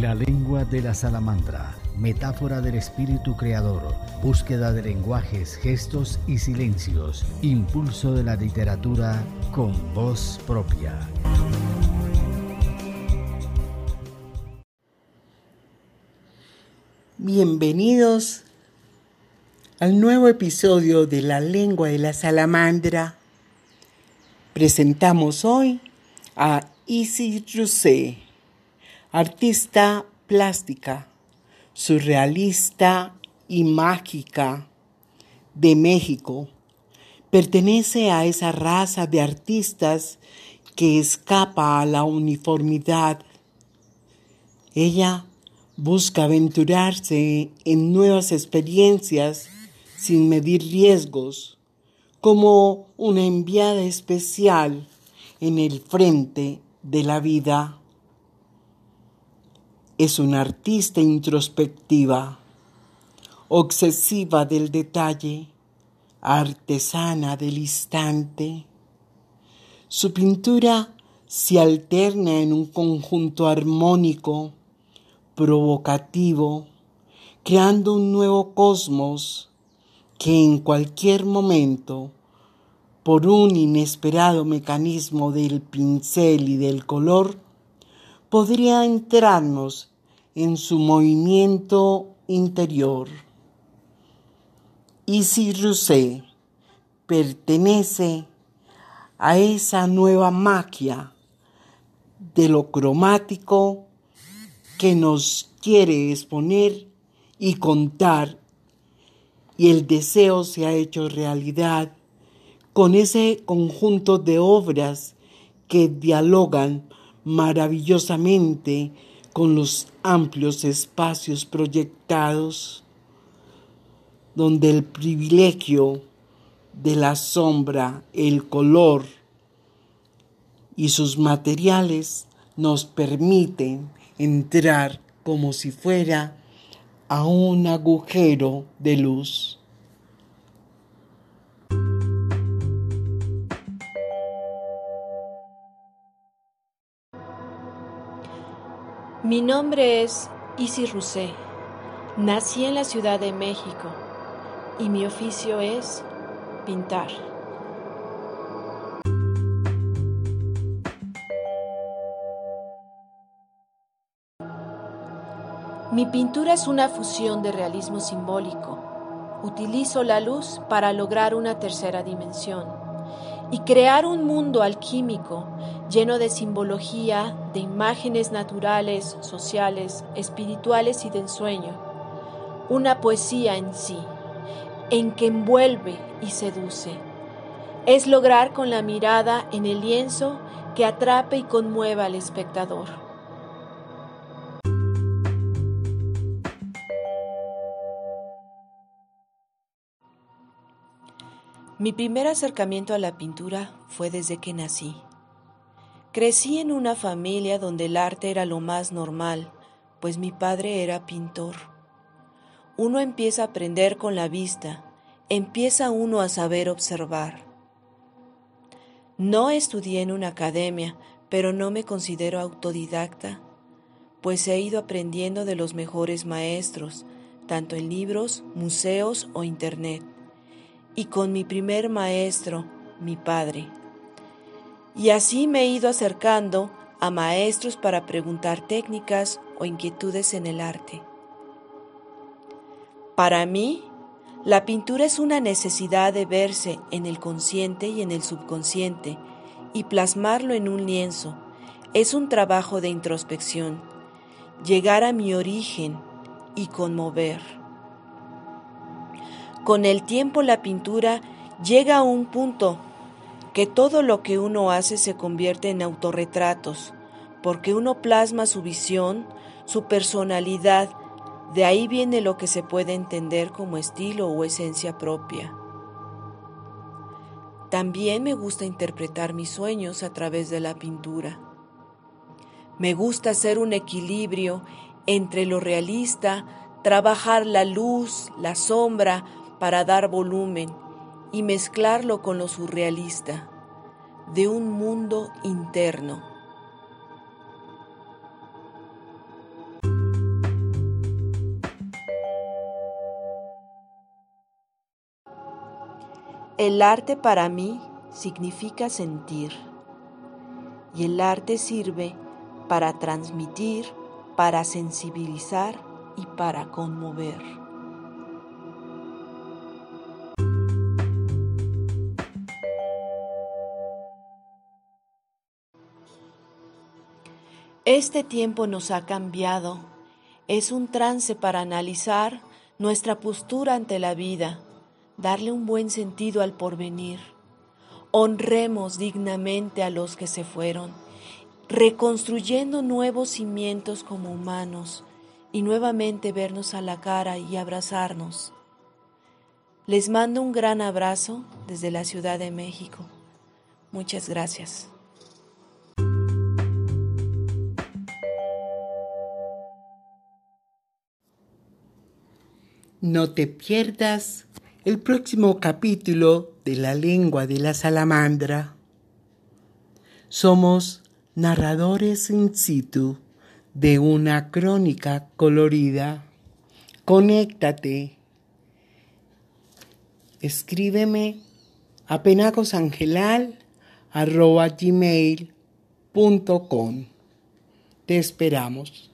La lengua de la salamandra, metáfora del espíritu creador, búsqueda de lenguajes, gestos y silencios, impulso de la literatura con voz propia. Bienvenidos al nuevo episodio de La lengua de la salamandra. Presentamos hoy a Isi Rusé, artista plástica, surrealista y mágica de México. Pertenece a esa raza de artistas que escapa a la uniformidad. Ella busca aventurarse en nuevas experiencias sin medir riesgos, como una enviada especial en el frente de la vida. Es una artista introspectiva, obsesiva del detalle, artesana del instante. Su pintura se alterna en un conjunto armónico, provocativo, creando un nuevo cosmos que en cualquier momento, por un inesperado mecanismo del pincel y del color, podría entrarnos en su movimiento interior. Y si Rousset pertenece a esa nueva magia de lo cromático que nos quiere exponer y contar y el deseo se ha hecho realidad con ese conjunto de obras que dialogan maravillosamente con los amplios espacios proyectados, donde el privilegio de la sombra, el color y sus materiales nos permiten entrar como si fuera a un agujero de luz. Mi nombre es Isi Rusé. Nací en la Ciudad de México y mi oficio es pintar. Mi pintura es una fusión de realismo simbólico. Utilizo la luz para lograr una tercera dimensión y crear un mundo alquímico lleno de simbología, de imágenes naturales, sociales, espirituales y de ensueño. Una poesía en sí, en que envuelve y seduce. Es lograr con la mirada en el lienzo que atrape y conmueva al espectador. Mi primer acercamiento a la pintura fue desde que nací. Crecí en una familia donde el arte era lo más normal, pues mi padre era pintor. Uno empieza a aprender con la vista, empieza uno a saber observar. No estudié en una academia, pero no me considero autodidacta, pues he ido aprendiendo de los mejores maestros, tanto en libros, museos o internet y con mi primer maestro, mi padre. Y así me he ido acercando a maestros para preguntar técnicas o inquietudes en el arte. Para mí, la pintura es una necesidad de verse en el consciente y en el subconsciente y plasmarlo en un lienzo. Es un trabajo de introspección, llegar a mi origen y conmover. Con el tiempo la pintura llega a un punto que todo lo que uno hace se convierte en autorretratos, porque uno plasma su visión, su personalidad, de ahí viene lo que se puede entender como estilo o esencia propia. También me gusta interpretar mis sueños a través de la pintura. Me gusta hacer un equilibrio entre lo realista, trabajar la luz, la sombra, para dar volumen y mezclarlo con lo surrealista de un mundo interno. El arte para mí significa sentir y el arte sirve para transmitir, para sensibilizar y para conmover. Este tiempo nos ha cambiado. Es un trance para analizar nuestra postura ante la vida, darle un buen sentido al porvenir. Honremos dignamente a los que se fueron, reconstruyendo nuevos cimientos como humanos y nuevamente vernos a la cara y abrazarnos. Les mando un gran abrazo desde la Ciudad de México. Muchas gracias. No te pierdas el próximo capítulo de La lengua de la salamandra. Somos narradores in situ de una crónica colorida. Conéctate. Escríbeme a penacosangelal.gmail.com Te esperamos.